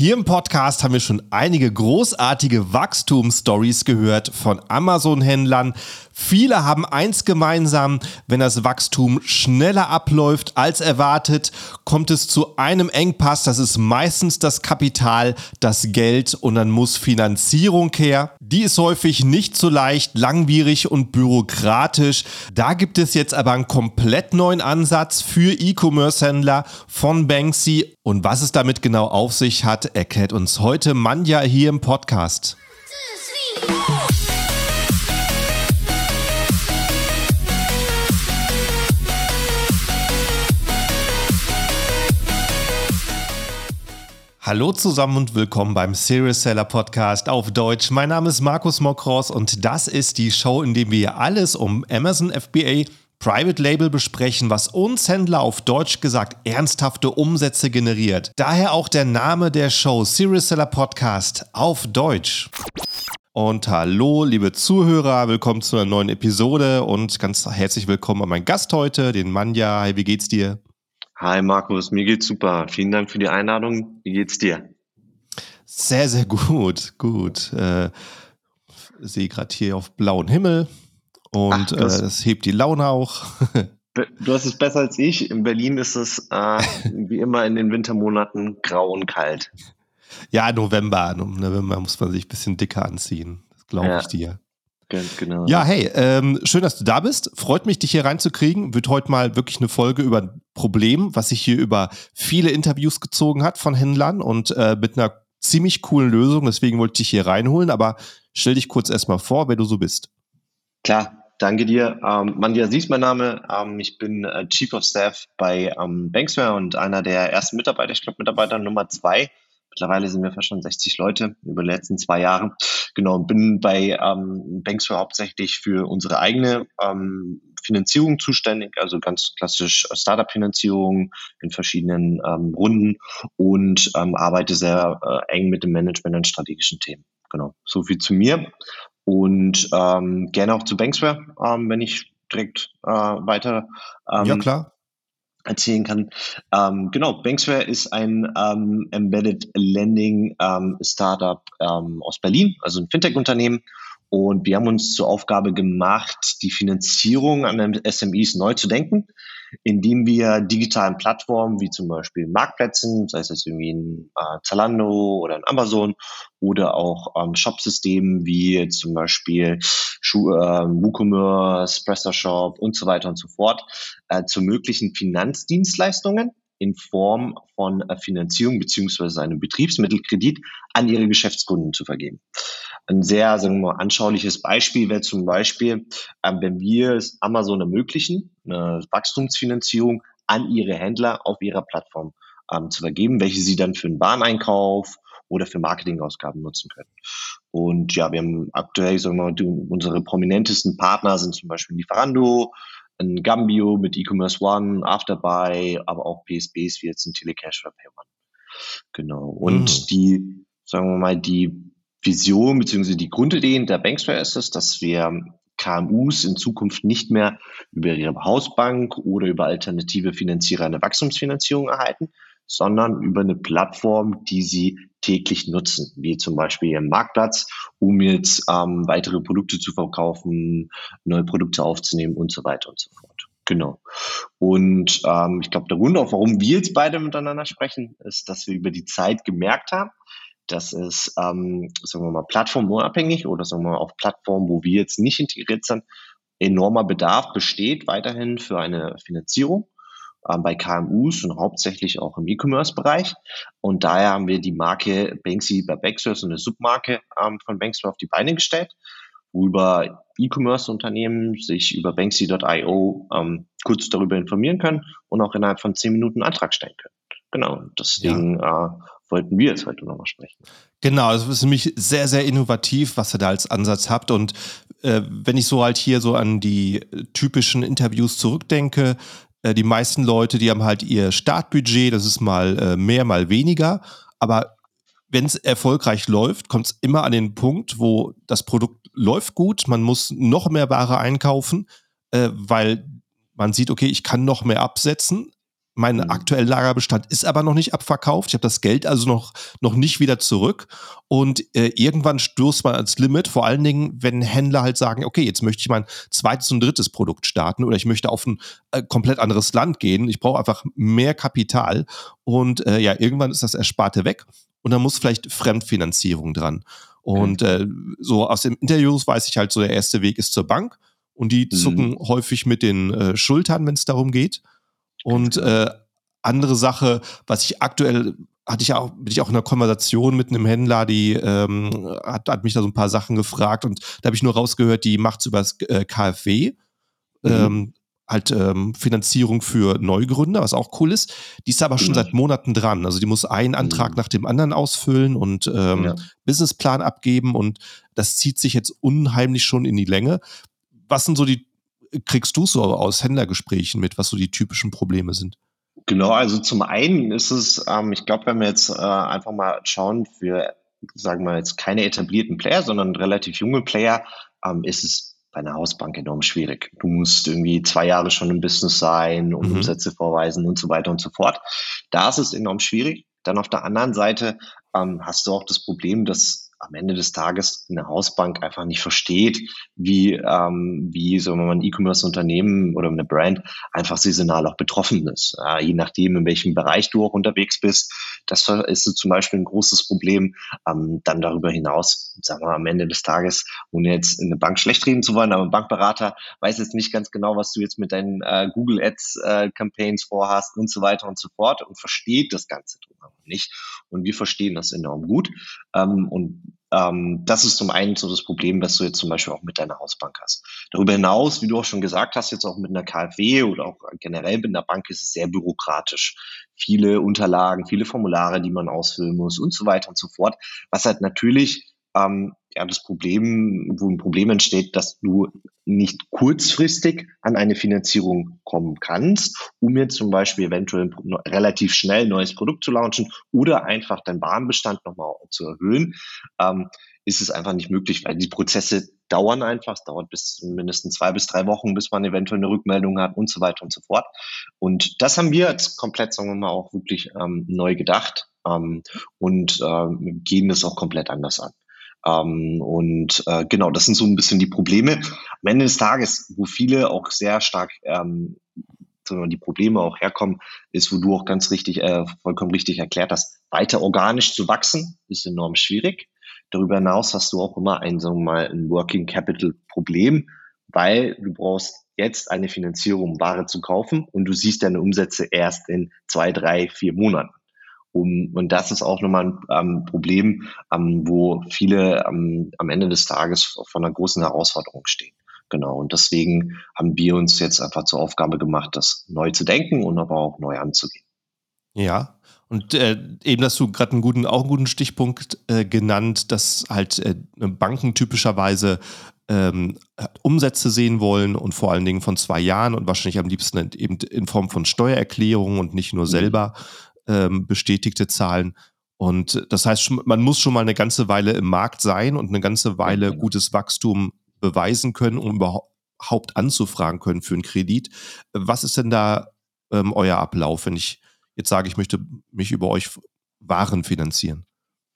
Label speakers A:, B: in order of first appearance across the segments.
A: Hier im Podcast haben wir schon einige großartige Wachstumsstories gehört von Amazon-Händlern. Viele haben eins gemeinsam, wenn das Wachstum schneller abläuft als erwartet, kommt es zu einem Engpass. Das ist meistens das Kapital, das Geld und dann muss Finanzierung her. Die ist häufig nicht so leicht, langwierig und bürokratisch. Da gibt es jetzt aber einen komplett neuen Ansatz für E-Commerce-Händler von Banksy. Und was es damit genau auf sich hat, erklärt uns heute Manja hier im Podcast. Hallo zusammen und willkommen beim Serious Seller Podcast auf Deutsch. Mein Name ist Markus Mokros und das ist die Show, in der wir alles um Amazon FBA Private Label besprechen, was uns Händler auf Deutsch gesagt ernsthafte Umsätze generiert. Daher auch der Name der Show Serious Seller Podcast auf Deutsch. Und hallo, liebe Zuhörer, willkommen zu einer neuen Episode und ganz herzlich willkommen an meinen Gast heute, den Manja. Hi, wie geht's dir?
B: Hi Markus, mir geht's super. Vielen Dank für die Einladung. Wie geht's dir?
A: Sehr, sehr gut, gut. Äh, sehe gerade hier auf blauen Himmel und Ach, äh, das hebt die Laune auch.
B: Du hast es besser als ich. In Berlin ist es äh, wie immer in den Wintermonaten grau und kalt.
A: Ja, November. November muss man sich ein bisschen dicker anziehen. Das glaube ja. ich dir. Genau. Ja, hey, ähm, schön, dass du da bist. Freut mich, dich hier reinzukriegen. Wird heute mal wirklich eine Folge über ein Problem, was sich hier über viele Interviews gezogen hat von Händlern und äh, mit einer ziemlich coolen Lösung. Deswegen wollte ich dich hier reinholen. Aber stell dich kurz erstmal vor, wer du so bist.
B: Klar, Danke dir. Ähm, Mandia ist mein Name. Ähm, ich bin äh, Chief of Staff bei ähm, Banksware und einer der ersten Mitarbeiter, ich glaube Mitarbeiter Nummer zwei. Mittlerweile sind wir fast schon 60 Leute über die letzten zwei Jahre. Genau, bin bei ähm, Banksware hauptsächlich für unsere eigene ähm, Finanzierung zuständig, also ganz klassisch Startup-Finanzierung in verschiedenen ähm, Runden und ähm, arbeite sehr äh, eng mit dem Management an strategischen Themen. Genau, so viel zu mir und ähm, gerne auch zu Banksware, ähm, wenn ich direkt äh, weiter
A: ähm, ja, klar.
B: erzählen kann. Ähm, genau, Banksware ist ein ähm, Embedded Lending ähm, Startup aus Berlin, also ein Fintech-Unternehmen. Und wir haben uns zur Aufgabe gemacht, die Finanzierung an den SMEs neu zu denken indem wir digitalen Plattformen wie zum Beispiel Marktplätzen, sei es jetzt irgendwie ein äh, Zalando oder ein Amazon oder auch ähm, Shopsystemen wie zum Beispiel Schu äh, WooCommerce, PrestaShop und so weiter und so fort äh, zu möglichen Finanzdienstleistungen in Form von äh, Finanzierung beziehungsweise einem Betriebsmittelkredit an ihre Geschäftskunden zu vergeben. Ein sehr, sagen wir mal, anschauliches Beispiel wäre zum Beispiel, ähm, wenn wir es Amazon ermöglichen, eine Wachstumsfinanzierung an ihre Händler auf ihrer Plattform ähm, zu vergeben, welche sie dann für einen Wareneinkauf oder für Marketingausgaben nutzen können. Und ja, wir haben aktuell, sagen wir mal, unsere prominentesten Partner sind zum Beispiel Lieferando, ein Gambio mit E-Commerce One, Afterbuy, aber auch PSBs wie jetzt ein Telecash oder PayOne. Genau. Und mhm. die, sagen wir mal, die Vision bzw. die Grundidee der Banksware ist es, dass wir KMUs in Zukunft nicht mehr über ihre Hausbank oder über alternative Finanzierer eine Wachstumsfinanzierung erhalten, sondern über eine Plattform, die sie täglich nutzen, wie zum Beispiel ihren Marktplatz, um jetzt ähm, weitere Produkte zu verkaufen, neue Produkte aufzunehmen und so weiter und so fort. Genau. Und ähm, ich glaube, der Grund auch, warum wir jetzt beide miteinander sprechen, ist, dass wir über die Zeit gemerkt haben, dass es, ähm, sagen wir mal, plattformunabhängig oder sagen wir mal auf Plattformen, wo wir jetzt nicht integriert sind, enormer Bedarf besteht weiterhin für eine Finanzierung bei KMUs und hauptsächlich auch im E-Commerce-Bereich. Und daher haben wir die Marke Banksy bei Banksphere, so eine Submarke ähm, von Banksphere auf die Beine gestellt, worüber E-Commerce-Unternehmen sich über banksy.io ähm, kurz darüber informieren können und auch innerhalb von zehn Minuten einen Antrag stellen können. Genau, deswegen ja. äh, wollten wir jetzt heute nochmal sprechen.
A: Genau, das ist nämlich sehr, sehr innovativ, was ihr da als Ansatz habt. Und äh, wenn ich so halt hier so an die typischen Interviews zurückdenke, äh, die meisten Leute, die haben halt ihr Startbudget, das ist mal äh, mehr, mal weniger. Aber wenn es erfolgreich läuft, kommt es immer an den Punkt, wo das Produkt läuft gut, man muss noch mehr Ware einkaufen, äh, weil man sieht, okay, ich kann noch mehr absetzen, Mein mhm. aktueller Lagerbestand ist aber noch nicht abverkauft. Ich habe das Geld also noch, noch nicht wieder zurück. Und äh, irgendwann stoßt man ans Limit, vor allen Dingen, wenn Händler halt sagen, okay, jetzt möchte ich mein zweites und drittes Produkt starten oder ich möchte auf ein äh, komplett anderes Land gehen. Ich brauche einfach mehr Kapital. Und äh, ja, irgendwann ist das Ersparte weg. Und dann muss vielleicht Fremdfinanzierung dran. Und äh, so aus dem Interviews weiß ich halt so, der erste Weg ist zur Bank. Und die mhm. zucken häufig mit den äh, Schultern, wenn es darum geht. Und genau. äh, andere Sache, was ich aktuell hatte ich auch, bin ich auch in einer Konversation mit einem Händler, die ähm, hat, hat mich da so ein paar Sachen gefragt und da habe ich nur rausgehört, die macht es über das äh, KfW. Mhm. Ähm, halt ähm, Finanzierung für Neugründer, was auch cool ist. Die ist aber schon mhm. seit Monaten dran. Also die muss einen Antrag mhm. nach dem anderen ausfüllen und ähm, ja. Businessplan abgeben und das zieht sich jetzt unheimlich schon in die Länge. Was sind so die, kriegst du so aus Händlergesprächen mit, was so die typischen Probleme sind?
B: Genau, also zum einen ist es, ähm, ich glaube, wenn wir jetzt äh, einfach mal schauen für, sagen wir jetzt keine etablierten Player, sondern relativ junge Player, ähm, ist es bei einer Hausbank enorm schwierig. Du musst irgendwie zwei Jahre schon im Business sein und mhm. Umsätze vorweisen und so weiter und so fort. Da ist es enorm schwierig. Dann auf der anderen Seite ähm, hast du auch das Problem, dass am Ende des Tages eine Hausbank einfach nicht versteht, wie, ähm, wie so ein E-Commerce-Unternehmen oder eine Brand einfach saisonal auch betroffen ist. Äh, je nachdem, in welchem Bereich du auch unterwegs bist. Das ist zum Beispiel ein großes Problem. Ähm, dann darüber hinaus, sagen wir am Ende des Tages, ohne jetzt in eine Bank schlecht reden zu wollen, aber ein Bankberater weiß jetzt nicht ganz genau, was du jetzt mit deinen äh, Google Ads äh, Campaigns vorhast und so weiter und so fort und versteht das Ganze drumherum nicht. Und wir verstehen das enorm gut. Ähm, und ähm, das ist zum einen so das Problem, was du jetzt zum Beispiel auch mit deiner Hausbank hast. Darüber hinaus, wie du auch schon gesagt hast, jetzt auch mit einer KfW oder auch generell mit einer Bank ist es sehr bürokratisch. Viele Unterlagen, viele Formulare, die man ausfüllen muss und so weiter und so fort, was halt natürlich ähm, ja das Problem, wo ein Problem entsteht, dass du nicht kurzfristig an eine Finanzierung kommen kannst, um jetzt zum Beispiel eventuell relativ schnell ein neues Produkt zu launchen oder einfach deinen Warenbestand nochmal zu erhöhen, ähm, ist es einfach nicht möglich, weil die Prozesse dauern einfach. Es dauert bis mindestens zwei bis drei Wochen, bis man eventuell eine Rückmeldung hat und so weiter und so fort. Und das haben wir jetzt komplett, sagen wir mal, auch wirklich ähm, neu gedacht ähm, und äh, gehen das auch komplett anders an. Ähm, und äh, genau, das sind so ein bisschen die Probleme. Am Ende des Tages, wo viele auch sehr stark ähm, die Probleme auch herkommen, ist, wo du auch ganz richtig, äh, vollkommen richtig erklärt hast, weiter organisch zu wachsen, ist enorm schwierig. Darüber hinaus hast du auch immer ein, sagen wir mal, ein Working Capital Problem, weil du brauchst jetzt eine Finanzierung, um Ware zu kaufen und du siehst deine Umsätze erst in zwei, drei, vier Monaten. Um, und das ist auch nochmal ein ähm, Problem, ähm, wo viele ähm, am Ende des Tages vor einer großen Herausforderung stehen. Genau. Und deswegen haben wir uns jetzt einfach zur Aufgabe gemacht, das neu zu denken und aber auch neu anzugehen.
A: Ja. Und äh, eben hast du gerade einen guten, auch einen guten Stichpunkt äh, genannt, dass halt äh, Banken typischerweise ähm, Umsätze sehen wollen und vor allen Dingen von zwei Jahren und wahrscheinlich am liebsten eben in Form von Steuererklärungen und nicht nur mhm. selber ähm, bestätigte Zahlen. Und das heißt, man muss schon mal eine ganze Weile im Markt sein und eine ganze Weile genau. gutes Wachstum beweisen können, um überhaupt anzufragen können für einen Kredit. Was ist denn da ähm, euer Ablauf, wenn ich jetzt sage, ich möchte mich über euch Waren finanzieren?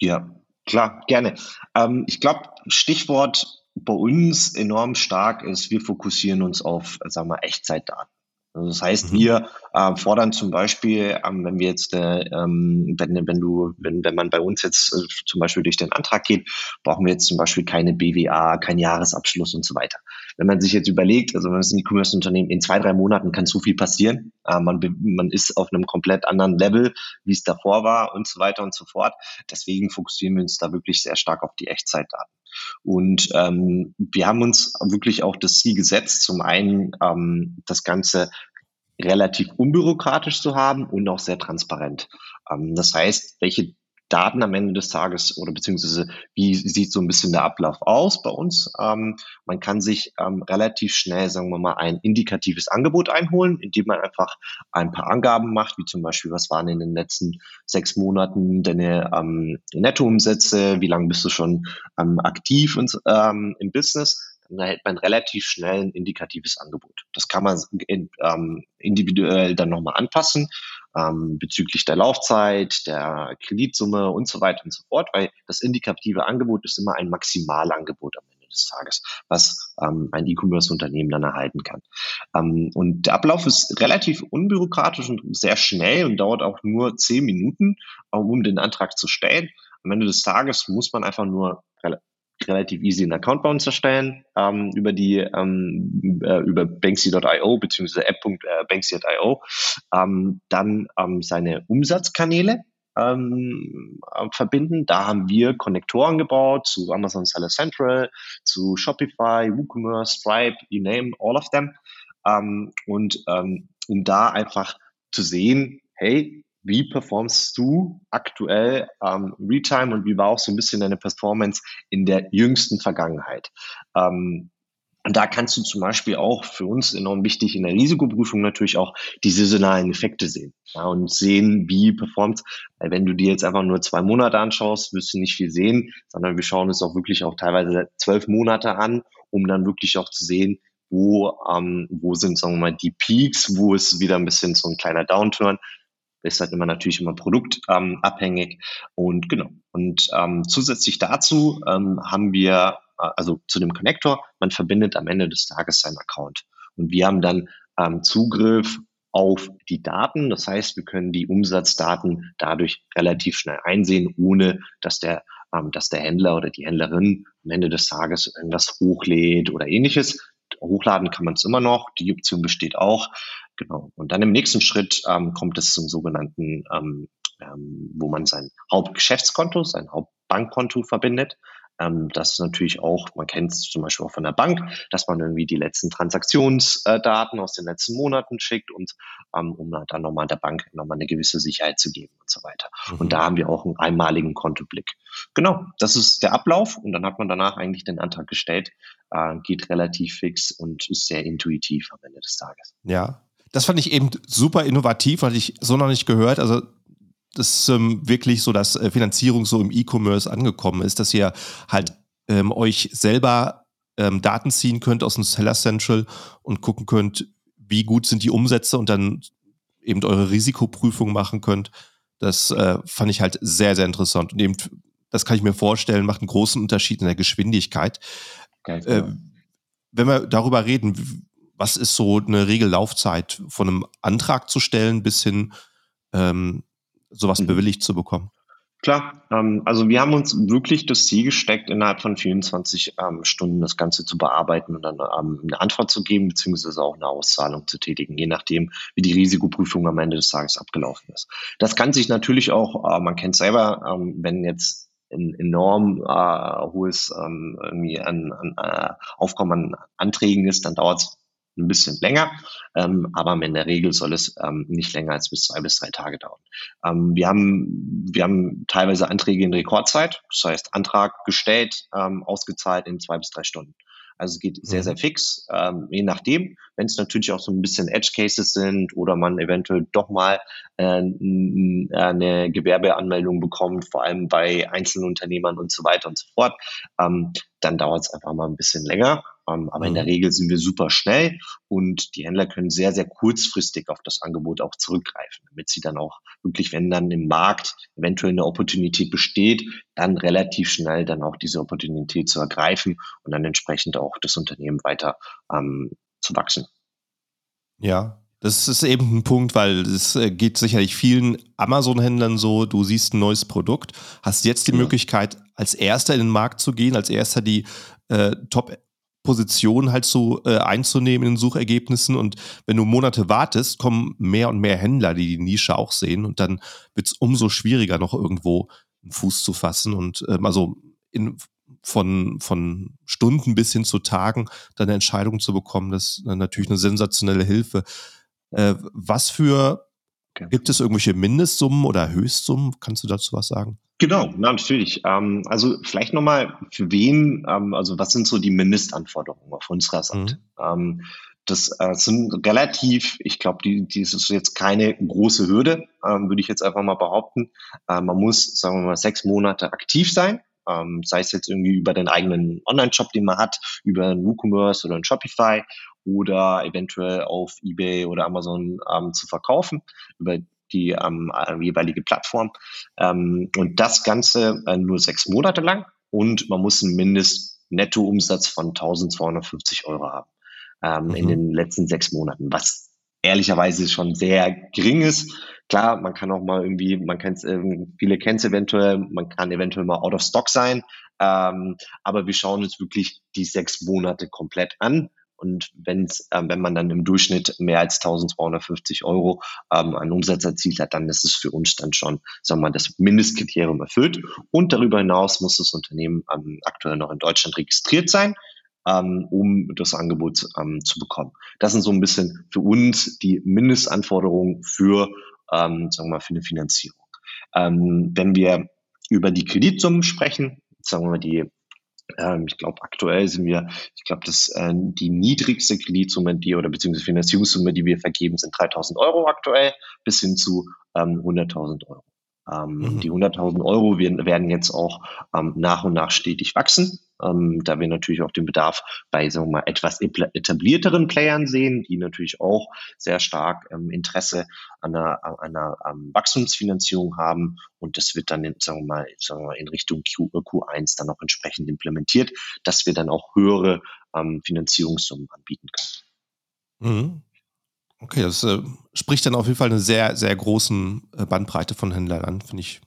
B: Ja, klar, gerne. Ähm, ich glaube, Stichwort bei uns enorm stark ist, wir fokussieren uns auf, sagen wir, Echtzeitdaten. Also das heißt, mhm. wir äh, fordern zum Beispiel, ähm, wenn wir jetzt, äh, ähm, wenn, wenn du, wenn, wenn man bei uns jetzt äh, zum Beispiel durch den Antrag geht, brauchen wir jetzt zum Beispiel keine BWA, keinen Jahresabschluss und so weiter. Wenn man sich jetzt überlegt, also wenn es ein E-Commerce-Unternehmen in zwei, drei Monaten kann so viel passieren, äh, man, man ist auf einem komplett anderen Level, wie es davor war und so weiter und so fort. Deswegen fokussieren wir uns da wirklich sehr stark auf die Echtzeitdaten. Und ähm, wir haben uns wirklich auch das Ziel gesetzt, zum einen ähm, das Ganze relativ unbürokratisch zu haben und auch sehr transparent. Ähm, das heißt, welche Daten am Ende des Tages oder beziehungsweise wie sieht so ein bisschen der Ablauf aus bei uns? Ähm, man kann sich ähm, relativ schnell, sagen wir mal, ein indikatives Angebot einholen, indem man einfach ein paar Angaben macht, wie zum Beispiel, was waren in den letzten sechs Monaten deine ähm, Nettoumsätze, wie lange bist du schon ähm, aktiv und, ähm, im Business dann erhält man relativ schnell ein indikatives Angebot. Das kann man ähm, individuell dann nochmal anpassen. Ähm, bezüglich der Laufzeit, der Kreditsumme und so weiter und so fort, weil das indikative Angebot ist immer ein Maximalangebot am Ende des Tages, was ähm, ein E-Commerce-Unternehmen dann erhalten kann. Ähm, und der Ablauf ist relativ unbürokratisch und sehr schnell und dauert auch nur zehn Minuten, um den Antrag zu stellen. Am Ende des Tages muss man einfach nur relativ easy einen Account bei uns erstellen ähm, über die ähm, äh, über banksy.io beziehungsweise app.banksy.io ähm, dann ähm, seine Umsatzkanäle ähm, äh, verbinden. Da haben wir Konnektoren gebaut zu Amazon Seller Central, zu Shopify, WooCommerce, Stripe, you name all of them. Ähm, und ähm, um da einfach zu sehen, hey, wie performst du aktuell ähm, Retime und wie war auch so ein bisschen deine Performance in der jüngsten Vergangenheit? Ähm, und da kannst du zum Beispiel auch für uns enorm wichtig in der Risikoprüfung natürlich auch die saisonalen Effekte sehen ja, und sehen, wie performt. Weil wenn du dir jetzt einfach nur zwei Monate anschaust, wirst du nicht viel sehen, sondern wir schauen uns auch wirklich auch teilweise zwölf Monate an, um dann wirklich auch zu sehen, wo, ähm, wo sind, sagen wir mal, die Peaks, wo ist wieder ein bisschen so ein kleiner Downturn, ist halt immer natürlich immer produktabhängig. Und genau. Und ähm, zusätzlich dazu ähm, haben wir, äh, also zu dem Connector, man verbindet am Ende des Tages seinen Account. Und wir haben dann ähm, Zugriff auf die Daten. Das heißt, wir können die Umsatzdaten dadurch relativ schnell einsehen, ohne dass der, ähm, dass der Händler oder die Händlerin am Ende des Tages irgendwas hochlädt oder ähnliches. Hochladen kann man es immer noch, die Option besteht auch. Genau. Und dann im nächsten Schritt ähm, kommt es zum sogenannten, ähm, ähm, wo man sein Hauptgeschäftskonto, sein Hauptbankkonto verbindet. Ähm, das ist natürlich auch, man kennt es zum Beispiel auch von der Bank, dass man irgendwie die letzten Transaktionsdaten aus den letzten Monaten schickt und ähm, um dann nochmal der Bank nochmal eine gewisse Sicherheit zu geben und so weiter. Mhm. Und da haben wir auch einen einmaligen Kontoblick. Genau, das ist der Ablauf und dann hat man danach eigentlich den Antrag gestellt, äh, geht relativ fix und ist sehr intuitiv am Ende des Tages.
A: Ja, das fand ich eben super innovativ, hatte ich so noch nicht gehört. Also das ähm, wirklich so, dass äh, Finanzierung so im E-Commerce angekommen ist, dass ihr halt ähm, euch selber ähm, Daten ziehen könnt aus dem Seller Central und gucken könnt, wie gut sind die Umsätze und dann eben eure Risikoprüfung machen könnt. Das äh, fand ich halt sehr, sehr interessant. Und eben, das kann ich mir vorstellen, macht einen großen Unterschied in der Geschwindigkeit. Okay, äh, wenn wir darüber reden, was ist so eine Regellaufzeit von einem Antrag zu stellen bis hin ähm, sowas mhm. bewilligt zu bekommen?
B: Klar, ähm, also wir haben uns wirklich das Ziel gesteckt, innerhalb von 24 ähm, Stunden das Ganze zu bearbeiten und dann ähm, eine Antwort zu geben, beziehungsweise auch eine Auszahlung zu tätigen, je nachdem, wie die Risikoprüfung am Ende des Tages abgelaufen ist. Das kann sich natürlich auch, äh, man kennt selber, ähm, wenn jetzt ein enorm äh, hohes ähm, irgendwie an, an äh, Aufkommen an Anträgen ist, dann dauert es ein bisschen länger, ähm, aber in der Regel soll es ähm, nicht länger als bis zwei bis drei Tage dauern. Ähm, wir, haben, wir haben teilweise Anträge in Rekordzeit, das heißt Antrag gestellt, ähm, ausgezahlt in zwei bis drei Stunden. Also es geht sehr, mhm. sehr fix, ähm, je nachdem. Wenn es natürlich auch so ein bisschen Edge Cases sind oder man eventuell doch mal äh, eine Gewerbeanmeldung bekommt, vor allem bei Einzelunternehmern und so weiter und so fort, ähm, dann dauert es einfach mal ein bisschen länger. Ähm, aber in der mhm. Regel sind wir super schnell und die Händler können sehr, sehr kurzfristig auf das Angebot auch zurückgreifen, damit sie dann auch wirklich, wenn dann im Markt eventuell eine Opportunität besteht, dann relativ schnell dann auch diese Opportunität zu ergreifen und dann entsprechend auch das Unternehmen weiter ähm, zu wachsen.
A: Ja, das ist eben ein Punkt, weil es äh, geht sicherlich vielen Amazon-Händlern so, du siehst ein neues Produkt, hast jetzt die ja. Möglichkeit, als erster in den Markt zu gehen, als erster die äh, Top Position halt so äh, einzunehmen in den Suchergebnissen. Und wenn du Monate wartest, kommen mehr und mehr Händler, die die Nische auch sehen. Und dann wird es umso schwieriger, noch irgendwo einen Fuß zu fassen. Und ähm, also in, von, von Stunden bis hin zu Tagen dann eine Entscheidung zu bekommen, das ist natürlich eine sensationelle Hilfe. Äh, was für, okay. gibt es irgendwelche Mindestsummen oder Höchstsummen? Kannst du dazu was sagen?
B: Genau, natürlich. Ähm, also vielleicht nochmal, für wen, ähm, also was sind so die Mindestanforderungen auf unserer Seite? Mhm. Ähm, das äh, sind relativ, ich glaube, die, die ist jetzt keine große Hürde, ähm, würde ich jetzt einfach mal behaupten. Äh, man muss, sagen wir mal, sechs Monate aktiv sein. Ähm, sei es jetzt irgendwie über den eigenen Online-Shop, den man hat, über einen WooCommerce oder ein Shopify oder eventuell auf eBay oder Amazon ähm, zu verkaufen. Über die ähm, äh, jeweilige Plattform. Ähm, und das Ganze äh, nur sechs Monate lang und man muss einen Mindest-Netto-Umsatz von 1250 Euro haben ähm, mhm. in den letzten sechs Monaten, was ehrlicherweise schon sehr gering ist. Klar, man kann auch mal irgendwie, man kennt äh, viele kennen es eventuell, man kann eventuell mal out of stock sein, ähm, aber wir schauen uns wirklich die sechs Monate komplett an. Und wenn's, äh, wenn man dann im Durchschnitt mehr als 1250 Euro ähm, an Umsatz erzielt hat, dann ist es für uns dann schon, sagen wir mal, das Mindestkriterium erfüllt. Und darüber hinaus muss das Unternehmen ähm, aktuell noch in Deutschland registriert sein ähm, um das Angebot ähm, zu bekommen. Das sind so ein bisschen für uns die Mindestanforderungen für, ähm, sagen wir mal, für eine Finanzierung. Ähm, wenn wir über die Kreditsummen sprechen, sagen wir mal die ich glaube, aktuell sind wir, ich glaube, dass äh, die niedrigste Kreditsumme, die oder beziehungsweise Finanzierungssumme, die wir vergeben, sind 3000 Euro aktuell bis hin zu ähm, 100.000 Euro. Ähm, mhm. Die 100.000 Euro werden, werden jetzt auch ähm, nach und nach stetig wachsen, ähm, da wir natürlich auch den Bedarf bei sagen wir mal, etwas etablierteren Playern sehen, die natürlich auch sehr stark ähm, Interesse an einer, an einer ähm, Wachstumsfinanzierung haben. Und das wird dann in, sagen wir mal, sagen wir mal, in Richtung Q, Q1 dann auch entsprechend implementiert, dass wir dann auch höhere ähm, Finanzierungssummen anbieten können.
A: Mhm. Okay, das äh, spricht dann auf jeden Fall eine sehr, sehr großen äh, Bandbreite von Händlern an, finde ich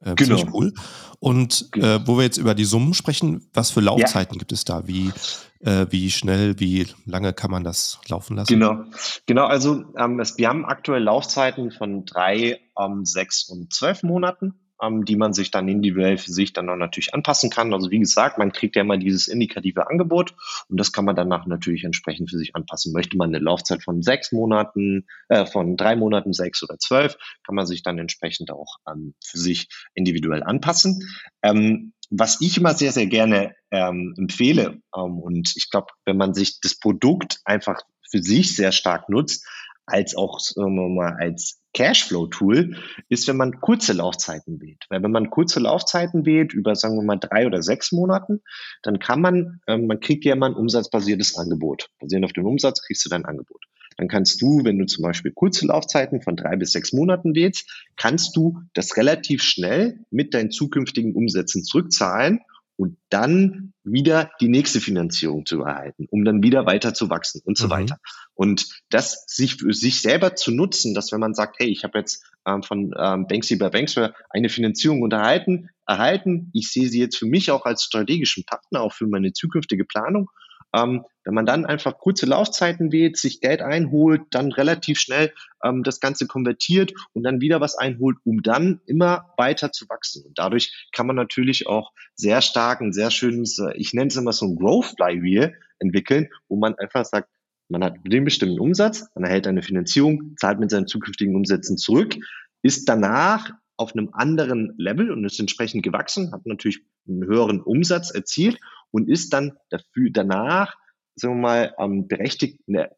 A: äh, genau. ziemlich cool. Und genau. äh, wo wir jetzt über die Summen sprechen, was für Laufzeiten ja. gibt es da? Wie, äh, wie schnell, wie lange kann man das laufen lassen?
B: Genau, genau. Also ähm, es, wir haben aktuell Laufzeiten von drei, ähm, sechs und zwölf Monaten ähm, die man sich dann individuell für sich dann auch natürlich anpassen kann. Also wie gesagt, man kriegt ja immer dieses indikative Angebot und das kann man danach natürlich entsprechend für sich anpassen. Möchte man eine Laufzeit von sechs Monaten, äh, von drei Monaten, sechs oder zwölf, kann man sich dann entsprechend auch ähm, für sich individuell anpassen. Ähm, was ich immer sehr, sehr gerne ähm, empfehle, ähm, und ich glaube, wenn man sich das Produkt einfach für sich sehr stark nutzt, als auch sagen wir mal, als Cashflow-Tool ist, wenn man kurze Laufzeiten wählt. Weil wenn man kurze Laufzeiten wählt, über sagen wir mal drei oder sechs Monaten, dann kann man, ähm, man kriegt ja immer ein umsatzbasiertes Angebot. Basierend auf dem Umsatz kriegst du dein Angebot. Dann kannst du, wenn du zum Beispiel kurze Laufzeiten von drei bis sechs Monaten wählst, kannst du das relativ schnell mit deinen zukünftigen Umsätzen zurückzahlen und dann wieder die nächste Finanzierung zu erhalten, um dann wieder weiter zu wachsen und so mhm. weiter. Und das sich für sich selber zu nutzen, dass wenn man sagt, hey, ich habe jetzt ähm, von ähm, Banksy bei Banksware eine Finanzierung unterhalten, erhalten, ich sehe sie jetzt für mich auch als strategischen Partner, auch für meine zukünftige Planung ähm, wenn man dann einfach kurze Laufzeiten wählt, sich Geld einholt, dann relativ schnell ähm, das Ganze konvertiert und dann wieder was einholt, um dann immer weiter zu wachsen. Und dadurch kann man natürlich auch sehr stark ein sehr schönes, äh, ich nenne es immer so ein Growth Flywheel entwickeln, wo man einfach sagt, man hat den bestimmten Umsatz, man erhält eine Finanzierung, zahlt mit seinen zukünftigen Umsätzen zurück, ist danach auf einem anderen Level und ist entsprechend gewachsen, hat natürlich einen höheren Umsatz erzielt und ist dann dafür danach, sagen wir mal, ähm, berechtigt, eine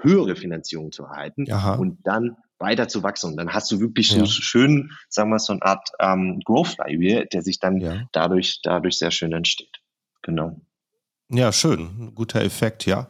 B: höhere Finanzierung zu erhalten Aha. und dann weiter zu wachsen. Und dann hast du wirklich ja. so schön, sagen wir so eine Art ähm, Growth Flywheel, der sich dann ja. dadurch, dadurch sehr schön entsteht. Genau.
A: Ja, schön. Guter Effekt, ja.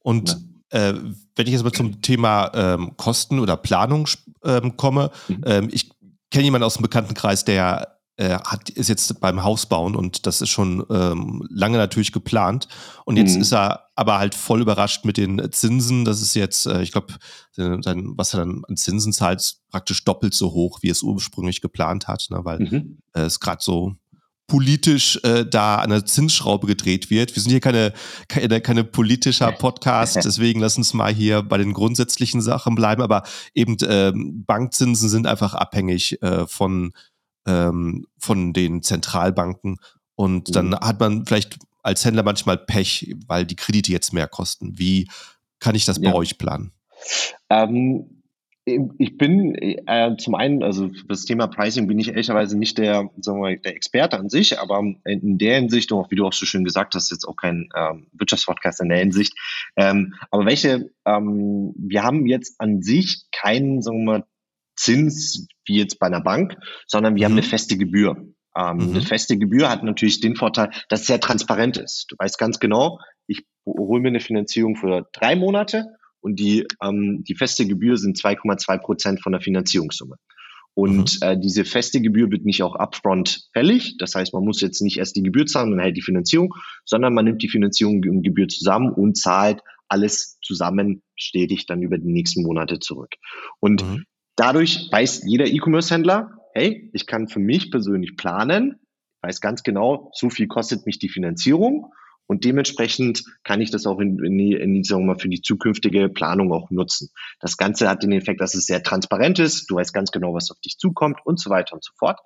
A: Und ja. Äh, wenn ich jetzt mal zum Thema ähm, Kosten oder Planung ähm, komme, mhm. ähm, ich kenne jemanden aus dem Bekanntenkreis, der hat, ist jetzt beim Haus bauen und das ist schon ähm, lange natürlich geplant. Und jetzt mhm. ist er aber halt voll überrascht mit den Zinsen. Das ist jetzt, äh, ich glaube, was er dann an Zinsen zahlt, praktisch doppelt so hoch, wie es ursprünglich geplant hat, ne? weil mhm. äh, es gerade so politisch äh, da an der Zinsschraube gedreht wird. Wir sind hier keine, keine, keine politischer Podcast, deswegen lass uns mal hier bei den grundsätzlichen Sachen bleiben. Aber eben ähm, Bankzinsen sind einfach abhängig äh, von ähm, von den Zentralbanken. Und dann mhm. hat man vielleicht als Händler manchmal Pech, weil die Kredite jetzt mehr kosten. Wie kann ich das bei euch planen?
B: Ähm, ich bin äh, zum einen, also für das Thema Pricing bin ich ehrlicherweise nicht der, sagen wir, der Experte an sich, aber in der Hinsicht, auch wie du auch so schön gesagt hast, jetzt auch kein ähm, Wirtschaftspodcast in der Hinsicht. Ähm, aber welche, ähm, wir haben jetzt an sich keinen, sagen wir mal, Zins wie jetzt bei einer Bank, sondern wir mhm. haben eine feste Gebühr. Ähm, mhm. Eine feste Gebühr hat natürlich den Vorteil, dass es sehr transparent ist. Du weißt ganz genau, ich hole mir eine Finanzierung für drei Monate und die, ähm, die feste Gebühr sind 2,2 Prozent von der Finanzierungssumme. Und mhm. äh, diese feste Gebühr wird nicht auch upfront fällig. Das heißt, man muss jetzt nicht erst die Gebühr zahlen und hält die Finanzierung, sondern man nimmt die Finanzierung und Gebühr zusammen und zahlt alles zusammen stetig dann über die nächsten Monate zurück. Und mhm. Dadurch weiß jeder E-Commerce-Händler, hey, ich kann für mich persönlich planen, weiß ganz genau, so viel kostet mich die Finanzierung und dementsprechend kann ich das auch in, in, in sagen wir mal, für die zukünftige Planung auch nutzen. Das Ganze hat den Effekt, dass es sehr transparent ist. Du weißt ganz genau, was auf dich zukommt und so weiter und so fort.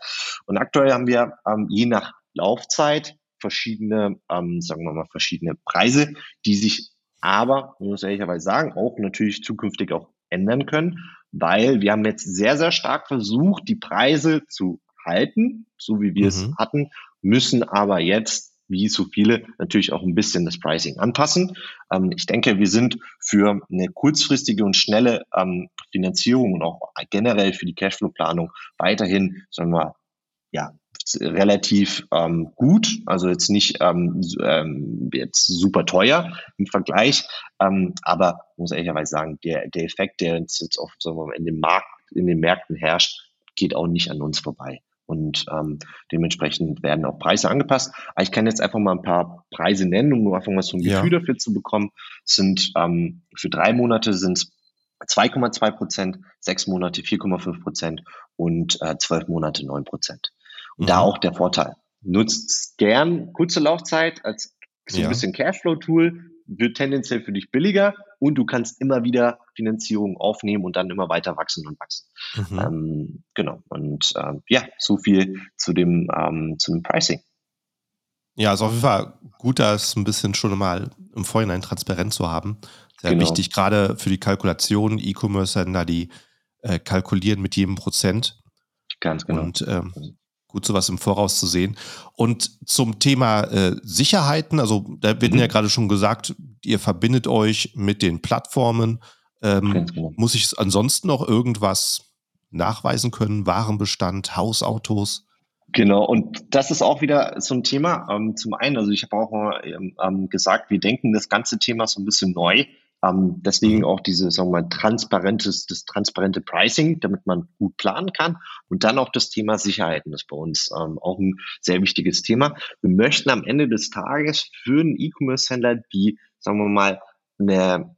B: Und aktuell haben wir ähm, je nach Laufzeit verschiedene, ähm, sagen wir mal, verschiedene Preise, die sich aber, muss ich ehrlicherweise sagen, auch natürlich zukünftig auch ändern können, weil wir haben jetzt sehr, sehr stark versucht, die Preise zu halten, so wie wir mhm. es hatten, müssen aber jetzt wie so viele natürlich auch ein bisschen das Pricing anpassen. Ähm, ich denke, wir sind für eine kurzfristige und schnelle ähm, Finanzierung und auch generell für die Cashflow-Planung weiterhin, sagen wir, ja, relativ ähm, gut, also jetzt nicht ähm, ähm, jetzt super teuer im Vergleich, ähm, aber muss ehrlicherweise sagen, der, der Effekt, der jetzt auf, sagen wir mal, in dem Markt, in den Märkten herrscht, geht auch nicht an uns vorbei. Und ähm, dementsprechend werden auch Preise angepasst. Aber ich kann jetzt einfach mal ein paar Preise nennen, um einfach mal so ein Gefühl ja. dafür zu bekommen. sind ähm, für drei Monate sind es 2,2 Prozent, sechs Monate 4,5 Prozent und äh, zwölf Monate 9 Prozent. Und mhm. da auch der Vorteil. Nutzt gern kurze Laufzeit als so ein bisschen Cashflow-Tool, wird tendenziell für dich billiger und du kannst immer wieder Finanzierung aufnehmen und dann immer weiter wachsen und wachsen. Mhm. Ähm, genau. Und ähm, ja, so viel zu dem, ähm, zu dem Pricing.
A: Ja, ist auf jeden Fall gut, das ein bisschen schon mal im Vorhinein transparent zu haben. Sehr genau. wichtig, gerade für die Kalkulation, E-Commerce-Händler, die äh, kalkulieren mit jedem Prozent.
B: Ganz genau.
A: Und ähm, gut, sowas im Voraus zu sehen. Und zum Thema äh, Sicherheiten, also da wird mhm. ja gerade schon gesagt, ihr verbindet euch mit den Plattformen. Ähm, genau. Muss ich ansonsten noch irgendwas nachweisen können? Warenbestand, Hausautos?
B: Genau, und das ist auch wieder so ein Thema. Ähm, zum einen, also ich habe auch mal ähm, ähm gesagt, wir denken das ganze Thema so ein bisschen neu. Ähm, deswegen mhm. auch diese, sagen wir mal, transparentes, das transparente Pricing, damit man gut planen kann. Und dann auch das Thema Sicherheiten ist bei uns ähm, auch ein sehr wichtiges Thema. Wir möchten am Ende des Tages für einen E-Commerce-Händler die, sagen wir mal, eine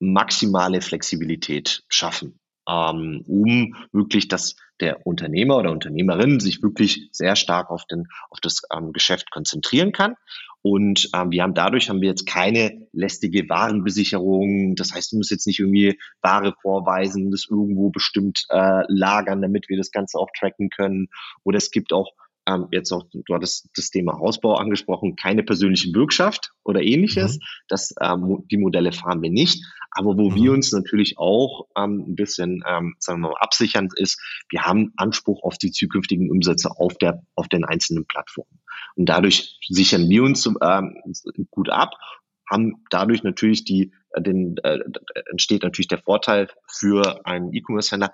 B: maximale Flexibilität schaffen, ähm, um wirklich das der Unternehmer oder Unternehmerin sich wirklich sehr stark auf, den, auf das ähm, Geschäft konzentrieren kann. Und ähm, wir haben dadurch haben wir jetzt keine lästige Warenbesicherung. Das heißt, du musst jetzt nicht irgendwie Ware vorweisen, das irgendwo bestimmt äh, lagern, damit wir das Ganze auch tracken können. Oder es gibt auch ähm, jetzt auch, du hattest das Thema Hausbau angesprochen, keine persönliche Bürgschaft oder ähnliches. Mhm. Das, ähm, die Modelle fahren wir nicht. Aber wo mhm. wir uns natürlich auch ähm, ein bisschen, ähm, sagen wir mal, absichern, ist, wir haben Anspruch auf die zukünftigen Umsätze auf der, auf den einzelnen Plattformen. Und dadurch sichern wir uns ähm, gut ab, haben dadurch natürlich die, äh, den, äh, entsteht natürlich der Vorteil für einen E-Commerce-Händler,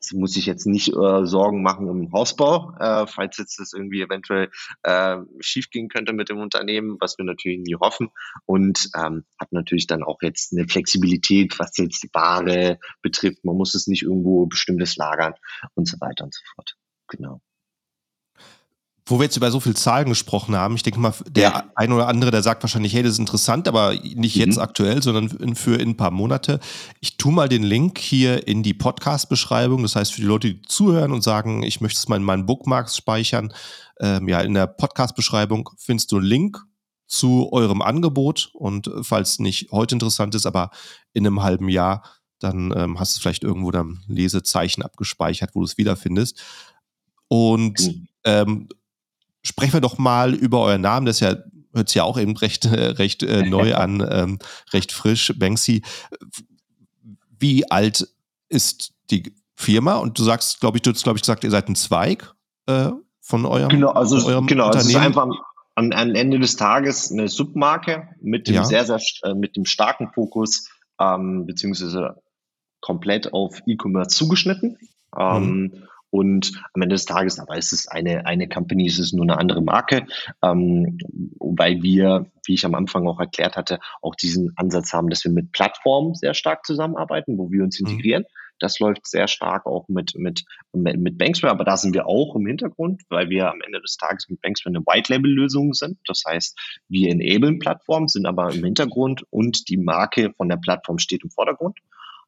B: es muss sich jetzt nicht äh, Sorgen machen um Hausbau, äh, falls jetzt das irgendwie eventuell äh, schief gehen könnte mit dem Unternehmen, was wir natürlich nie hoffen. Und ähm, hat natürlich dann auch jetzt eine Flexibilität, was jetzt die Ware betrifft. Man muss es nicht irgendwo bestimmtes lagern und so weiter und so fort. Genau
A: wo wir jetzt über so viel Zahlen gesprochen haben, ich denke mal, der ja. ein oder andere, der sagt wahrscheinlich, hey, das ist interessant, aber nicht mhm. jetzt aktuell, sondern für in ein paar Monate. Ich tue mal den Link hier in die Podcast-Beschreibung. Das heißt, für die Leute, die zuhören und sagen, ich möchte es mal in meinen Bookmarks speichern, ähm, ja, in der Podcast-Beschreibung findest du einen Link zu eurem Angebot und falls nicht heute interessant ist, aber in einem halben Jahr, dann ähm, hast du vielleicht irgendwo dann Lesezeichen abgespeichert, wo du es wiederfindest. Und mhm. ähm, sprechen wir doch mal über euren Namen. Das ja, hört sich ja auch eben recht, recht äh, neu an, ähm, recht frisch. Banksy, wie alt ist die Firma? Und du sagst, glaube ich, du hast, glaube ich, gesagt, ihr seid ein Zweig äh, von eurem
B: Genau, also eurem genau, Unternehmen. es ist einfach am, am, Ende des Tages eine Submarke mit dem ja. sehr, sehr, äh, mit dem starken Fokus, ähm, beziehungsweise komplett auf E-Commerce zugeschnitten. Ähm, mhm. Und am Ende des Tages, aber ist es eine, eine Company, ist es nur eine andere Marke, ähm, weil wir, wie ich am Anfang auch erklärt hatte, auch diesen Ansatz haben, dass wir mit Plattformen sehr stark zusammenarbeiten, wo wir uns mhm. integrieren. Mhm. Das läuft sehr stark auch mit, mit, mit Banksware, aber da sind wir auch im Hintergrund, weil wir am Ende des Tages mit Banksware eine White-Label-Lösung sind. Das heißt, wir enablen Plattformen, sind aber im Hintergrund und die Marke von der Plattform steht im Vordergrund.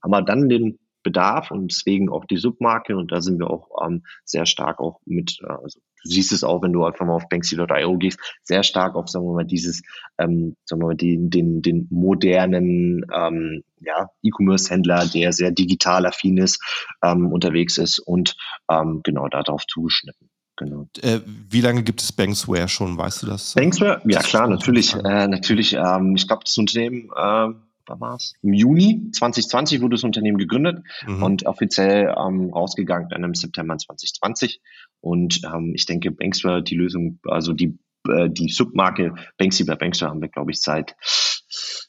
B: Haben wir dann den Bedarf und deswegen auch die Submarke und da sind wir auch ähm, sehr stark auch mit, äh, also du siehst es auch, wenn du einfach mal auf Banksy.io gehst, sehr stark auf, sagen wir mal, dieses, ähm, sagen wir mal, den, den, den modernen ähm, ja, E-Commerce-Händler, der sehr digital affin ist, ähm, unterwegs ist und ähm, genau darauf zugeschnitten. Genau.
A: Äh, wie lange gibt es Banksware schon? Weißt du das?
B: Banksware? Ja, klar, natürlich. Äh, natürlich. Ähm, ich glaube, das Unternehmen äh, wann war es? Im Juni 2020 wurde das Unternehmen gegründet mhm. und offiziell ähm, rausgegangen dann im September 2020. Und ähm, ich denke, Banksware, die Lösung, also die, äh, die Submarke Banksy bei Banksware haben wir, glaube ich, seit,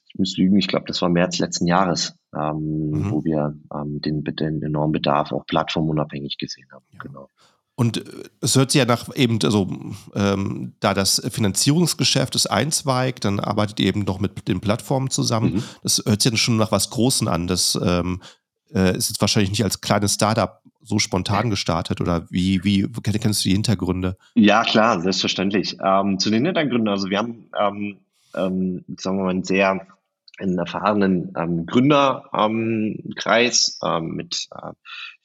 B: ich muss lügen, ich glaube, das war März letzten Jahres, ähm, mhm. wo wir ähm, den, den enormen Bedarf auch plattformunabhängig gesehen haben. Ja. Genau.
A: Und äh, es hört sich ja nach eben, also ähm, da das Finanzierungsgeschäft ist ein Zweig, dann arbeitet ihr eben noch mit den Plattformen zusammen. Mhm. Das hört sich ja schon nach was Großen an. Das ähm, äh, ist jetzt wahrscheinlich nicht als kleines Startup so spontan gestartet oder wie, wie kennst du die Hintergründe?
B: Ja, klar, selbstverständlich. Ähm, zu den Hintergründen, also wir haben, ähm, ähm, sagen wir mal, ein sehr einen erfahrenen ähm, Gründerkreis ähm, mit äh,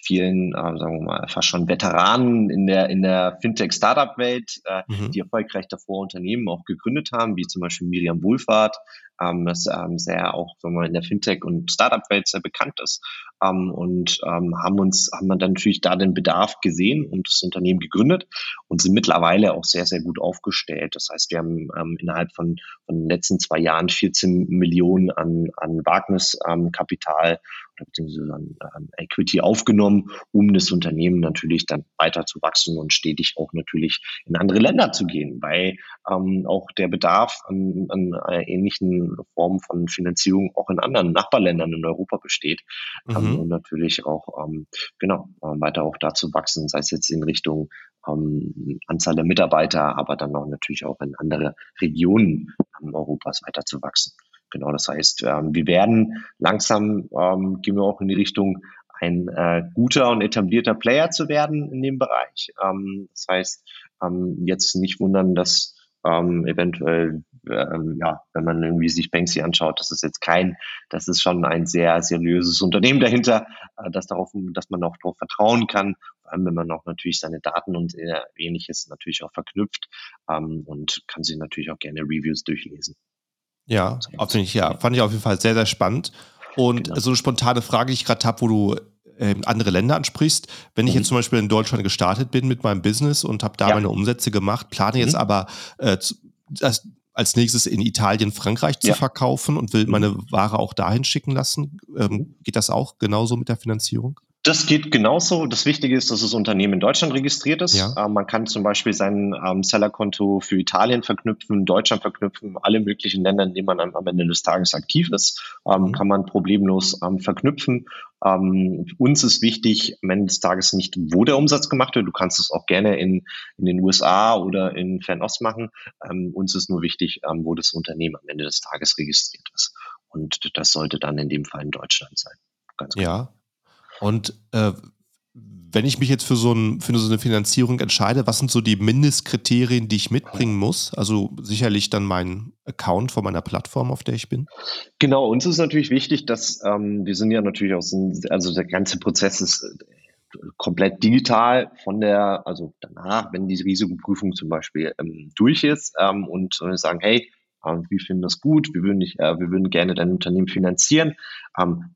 B: vielen, äh, sagen wir mal, fast schon Veteranen in der, in der Fintech-Startup-Welt, äh, mhm. die erfolgreich davor Unternehmen auch gegründet haben, wie zum Beispiel Miriam Wohlfahrt, ähm, das ähm, sehr auch wir mal, in der Fintech- und Startup-Welt sehr bekannt ist. Ähm, und ähm, haben uns, haben wir dann natürlich da den Bedarf gesehen und das Unternehmen gegründet und sind mittlerweile auch sehr, sehr gut aufgestellt. Das heißt, wir haben ähm, innerhalb von, von den letzten zwei Jahren 14 Millionen an, an Wagniskapital beziehungsweise an ähm, Equity aufgenommen, um das Unternehmen natürlich dann weiter zu wachsen und stetig auch natürlich in andere Länder zu gehen, weil ähm, auch der Bedarf an, an ähnlichen Formen von Finanzierung auch in anderen Nachbarländern in Europa besteht ähm, mhm. und natürlich auch ähm, genau äh, weiter auch dazu wachsen, sei es jetzt in Richtung ähm, Anzahl der Mitarbeiter, aber dann auch natürlich auch in andere Regionen ähm, Europas weiter zu wachsen. Genau, das heißt, ähm, wir werden langsam, ähm, gehen wir auch in die Richtung, ein äh, guter und etablierter Player zu werden in dem Bereich. Ähm, das heißt, ähm, jetzt nicht wundern, dass ähm, eventuell, ähm, ja, wenn man irgendwie sich Banksy anschaut, das ist jetzt kein, das ist schon ein sehr seriöses Unternehmen dahinter, äh, das darauf, dass man auch darauf vertrauen kann, vor allem wenn man auch natürlich seine Daten und äh, ähnliches natürlich auch verknüpft ähm, und kann sich natürlich auch gerne Reviews durchlesen.
A: Ja, ich, ja, fand ich auf jeden Fall sehr, sehr spannend. Und genau. so eine spontane Frage, die ich gerade habe, wo du äh, andere Länder ansprichst. Wenn mhm. ich jetzt zum Beispiel in Deutschland gestartet bin mit meinem Business und habe da ja. meine Umsätze gemacht, plane mhm. jetzt aber äh, das, als nächstes in Italien, Frankreich zu ja. verkaufen und will meine mhm. Ware auch dahin schicken lassen. Ähm, mhm. geht das auch genauso mit der Finanzierung?
B: Das geht genauso. Das Wichtige ist, dass das Unternehmen in Deutschland registriert ist. Ja. Ähm, man kann zum Beispiel sein ähm, Sellerkonto für Italien verknüpfen, Deutschland verknüpfen, alle möglichen Länder, in denen man am, Ende des Tages aktiv ist, ähm, mhm. kann man problemlos ähm, verknüpfen. Ähm, uns ist wichtig am Ende des Tages nicht, wo der Umsatz gemacht wird. Du kannst es auch gerne in, in den USA oder in Fernost machen. Ähm, uns ist nur wichtig, wo das Unternehmen am Ende des Tages registriert ist. Und das sollte dann in dem Fall in Deutschland sein.
A: Ganz klar. Ja. Und äh, wenn ich mich jetzt für so, ein, für so eine Finanzierung entscheide, was sind so die Mindestkriterien, die ich mitbringen muss? Also sicherlich dann mein Account von meiner Plattform, auf der ich bin.
B: Genau, uns ist natürlich wichtig, dass ähm, wir sind ja natürlich aus, also der ganze Prozess ist äh, komplett digital von der, also danach, wenn die Risikoprüfung zum Beispiel ähm, durch ist ähm, und äh, sagen, hey, äh, wir finden das gut, wir würden, nicht, äh, wir würden gerne dein Unternehmen finanzieren, ähm,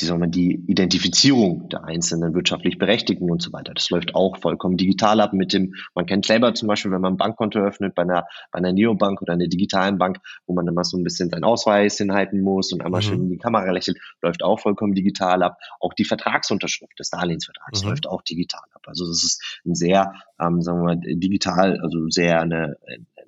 B: die, sagen wir, die Identifizierung der einzelnen wirtschaftlich Berechtigten und so weiter. Das läuft auch vollkommen digital ab mit dem, man kennt selber zum Beispiel, wenn man ein Bankkonto öffnet bei einer, bei einer Neobank oder einer digitalen Bank, wo man immer so ein bisschen seinen Ausweis hinhalten muss und einmal mhm. schön in die Kamera lächelt, läuft auch vollkommen digital ab. Auch die Vertragsunterschrift des Darlehensvertrags mhm. läuft auch digital ab. Also das ist ein sehr, ähm, sagen wir mal, digital, also sehr eine,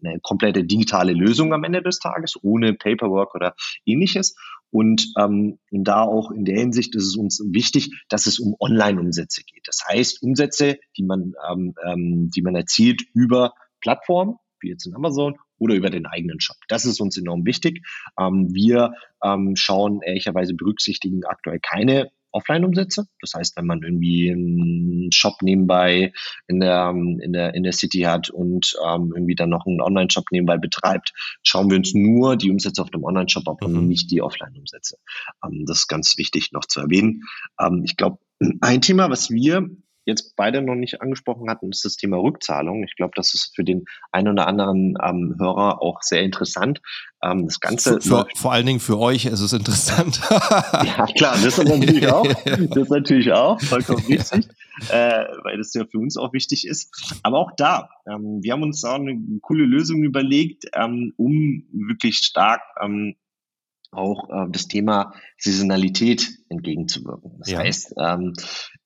B: eine komplette digitale Lösung am Ende des Tages, ohne Paperwork oder ähnliches. Und ähm, da auch in der Hinsicht ist es uns wichtig, dass es um Online-Umsätze geht. Das heißt, Umsätze, die man, ähm, ähm, die man erzielt über Plattformen, wie jetzt in Amazon oder über den eigenen Shop. Das ist uns enorm wichtig. Ähm, wir ähm, schauen ehrlicherweise berücksichtigen aktuell keine Offline-Umsätze. Das heißt, wenn man irgendwie einen Shop nebenbei in der, in der, in der City hat und ähm, irgendwie dann noch einen Online-Shop nebenbei betreibt, schauen wir uns nur die Umsätze auf dem Online-Shop ab und mhm. nicht die Offline-Umsätze. Ähm, das ist ganz wichtig noch zu erwähnen. Ähm, ich glaube, ein Thema, was wir jetzt beide noch nicht angesprochen hatten, ist das Thema Rückzahlung. Ich glaube, das ist für den einen oder anderen ähm, Hörer auch sehr interessant. Ähm, das Ganze
A: für, vor allen Dingen für euch ist es interessant.
B: ja, klar, das ist natürlich auch. Das ist natürlich auch vollkommen richtig, äh, weil das ja für uns auch wichtig ist. Aber auch da, ähm, wir haben uns auch eine coole Lösung überlegt, ähm, um wirklich stark ähm, auch äh, das Thema Saisonalität entgegenzuwirken. Das ja. heißt, ähm,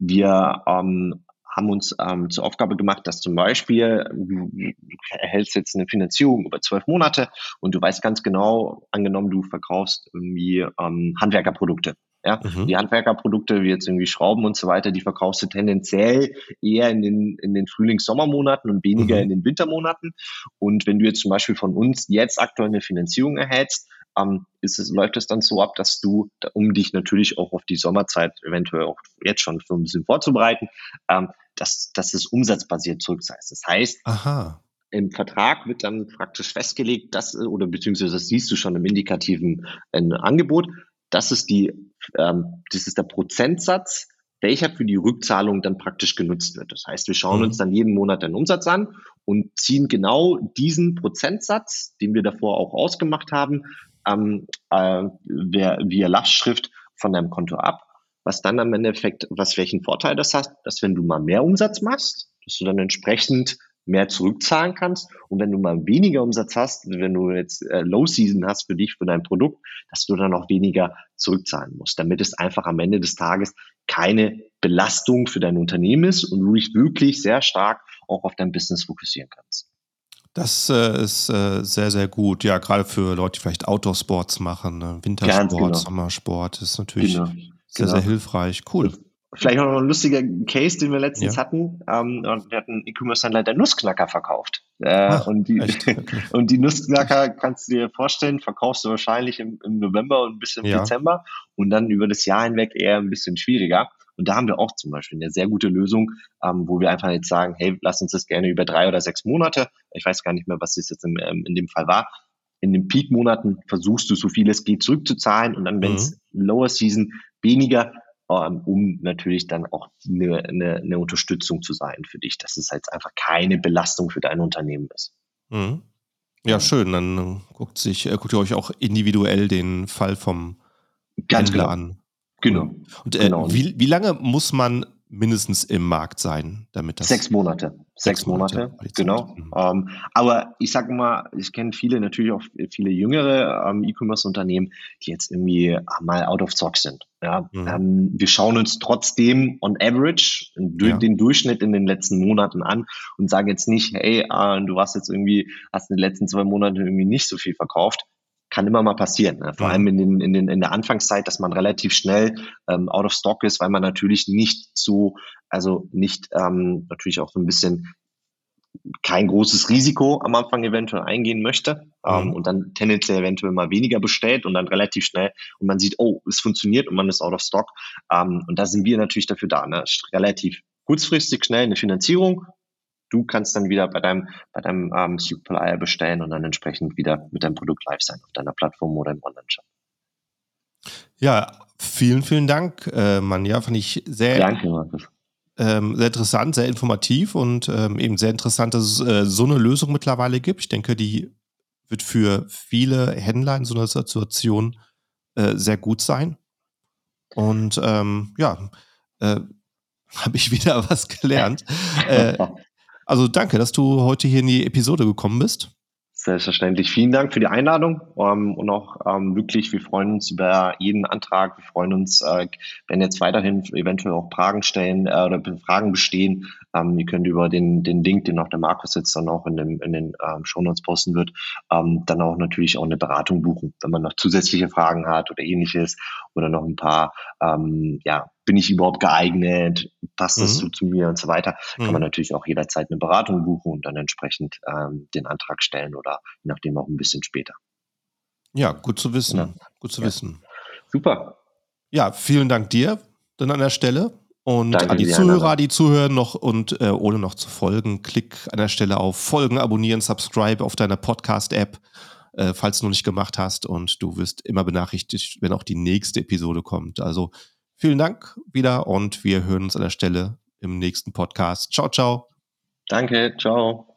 B: wir ähm, haben uns ähm, zur Aufgabe gemacht, dass zum Beispiel du, erhältst jetzt eine Finanzierung über zwölf Monate und du weißt ganz genau, angenommen du verkaufst irgendwie ähm, Handwerkerprodukte. Ja, mhm. die Handwerkerprodukte, wie jetzt irgendwie Schrauben und so weiter, die verkaufst du tendenziell eher in den, in den Frühlings-Sommermonaten und weniger mhm. in den Wintermonaten. Und wenn du jetzt zum Beispiel von uns jetzt aktuell eine Finanzierung erhältst, ähm, ist es, läuft es dann so ab, dass du, um dich natürlich auch auf die Sommerzeit eventuell auch jetzt schon so ein bisschen vorzubereiten, ähm, dass, dass es umsatzbasiert zurückzahlst. Das heißt, Aha. im Vertrag wird dann praktisch festgelegt, dass, oder beziehungsweise das siehst du schon im indikativen äh, Angebot, das ist die, ähm, das ist der Prozentsatz, welcher für die Rückzahlung dann praktisch genutzt wird. Das heißt, wir schauen mhm. uns dann jeden Monat den Umsatz an und ziehen genau diesen Prozentsatz, den wir davor auch ausgemacht haben, ähm, äh, via, via Lastschrift von deinem Konto ab, was dann am Endeffekt, was welchen Vorteil das hat, dass wenn du mal mehr Umsatz machst, dass du dann entsprechend mehr zurückzahlen kannst und wenn du mal weniger Umsatz hast, wenn du jetzt äh, Low Season hast für dich, für dein Produkt, dass du dann auch weniger zurückzahlen musst, damit es einfach am Ende des Tages keine Belastung für dein Unternehmen ist und du dich wirklich sehr stark auch auf dein Business fokussieren kannst.
A: Das äh, ist äh, sehr, sehr gut. Ja, gerade für Leute, die vielleicht Outdoor-Sports machen, ne? Wintersport, genau. Sommersport, ist natürlich genau. sehr, genau. sehr hilfreich. Cool.
B: Vielleicht noch ein lustiger Case, den wir letztens ja. hatten. Ähm, wir hatten E-Commerce-Händler, der Nussknacker verkauft. Äh, Ach, und, die, und die Nussknacker kannst du dir vorstellen, verkaufst du wahrscheinlich im, im November und ein bisschen im ja. Dezember und dann über das Jahr hinweg eher ein bisschen schwieriger. Und da haben wir auch zum Beispiel eine sehr gute Lösung, ähm, wo wir einfach jetzt sagen, hey, lass uns das gerne über drei oder sechs Monate, ich weiß gar nicht mehr, was das jetzt in, ähm, in dem Fall war, in den Peak-Monaten versuchst du so viel es geht zurückzuzahlen und dann, wenn es mhm. Lower Season weniger, ähm, um natürlich dann auch eine, eine, eine Unterstützung zu sein für dich, dass es halt einfach keine Belastung für dein Unternehmen ist.
A: Mhm. Ja, schön. Dann guckt sich, äh, guckt ihr euch auch individuell den Fall vom Ganz Händler genau. an.
B: Genau.
A: Und äh, genau. Wie, wie lange muss man mindestens im Markt sein, damit das.
B: Sechs Monate. Sechs, Monate, Monate genau. Mhm. Ähm, aber ich sage mal, ich kenne viele, natürlich auch viele jüngere ähm, E-Commerce-Unternehmen, die jetzt irgendwie mal out of stock sind. Ja, mhm. ähm, wir schauen uns trotzdem on average ja. den Durchschnitt in den letzten Monaten an und sagen jetzt nicht, hey, äh, du hast jetzt irgendwie, hast in den letzten zwei Monaten irgendwie nicht so viel verkauft kann immer mal passieren. Ne? Vor allem in, den, in, den, in der Anfangszeit, dass man relativ schnell ähm, out of stock ist, weil man natürlich nicht so, also nicht ähm, natürlich auch so ein bisschen kein großes Risiko am Anfang eventuell eingehen möchte ähm, mhm. und dann tendenziell eventuell mal weniger bestellt und dann relativ schnell und man sieht, oh, es funktioniert und man ist out of stock. Ähm, und da sind wir natürlich dafür da, ne? relativ kurzfristig schnell eine Finanzierung du kannst dann wieder bei deinem, bei deinem ähm, Supplier bestellen und dann entsprechend wieder mit deinem Produkt live sein auf deiner Plattform oder im Online-Shop.
A: Ja, vielen, vielen Dank, äh, Manja. Fand ich sehr, Danke, Markus. Ähm, sehr interessant, sehr informativ und ähm, eben sehr interessant, dass es äh, so eine Lösung mittlerweile gibt. Ich denke, die wird für viele Händler in so einer Situation äh, sehr gut sein. Und ähm, ja, äh, habe ich wieder was gelernt. äh, also danke, dass du heute hier in die Episode gekommen bist.
B: Selbstverständlich. Vielen Dank für die Einladung ähm, und auch ähm, wirklich, wir freuen uns über jeden Antrag. Wir freuen uns, äh, wenn jetzt weiterhin eventuell auch Fragen stellen äh, oder Fragen bestehen. Ähm, ihr könnt über den, den Link, den auch der Markus jetzt dann auch in, dem, in den ähm, Shownotes posten wird, ähm, dann auch natürlich auch eine Beratung buchen, wenn man noch zusätzliche Fragen hat oder ähnliches oder noch ein paar ähm, ja, bin ich überhaupt geeignet, passt das mhm. so zu mir und so weiter, mhm. kann man natürlich auch jederzeit eine Beratung buchen und dann entsprechend ähm, den Antrag stellen oder je nachdem auch ein bisschen später.
A: Ja, gut zu wissen. Ja. Gut zu ja. wissen.
B: Super.
A: Ja, vielen Dank dir dann an der Stelle. Und Danke an die Zuhörer, die zuhören noch und äh, ohne noch zu folgen, klick an der Stelle auf Folgen, abonnieren, subscribe auf deiner Podcast-App, äh, falls du noch nicht gemacht hast. Und du wirst immer benachrichtigt, wenn auch die nächste Episode kommt. Also Vielen Dank wieder und wir hören uns an der Stelle im nächsten Podcast. Ciao, ciao.
B: Danke, ciao.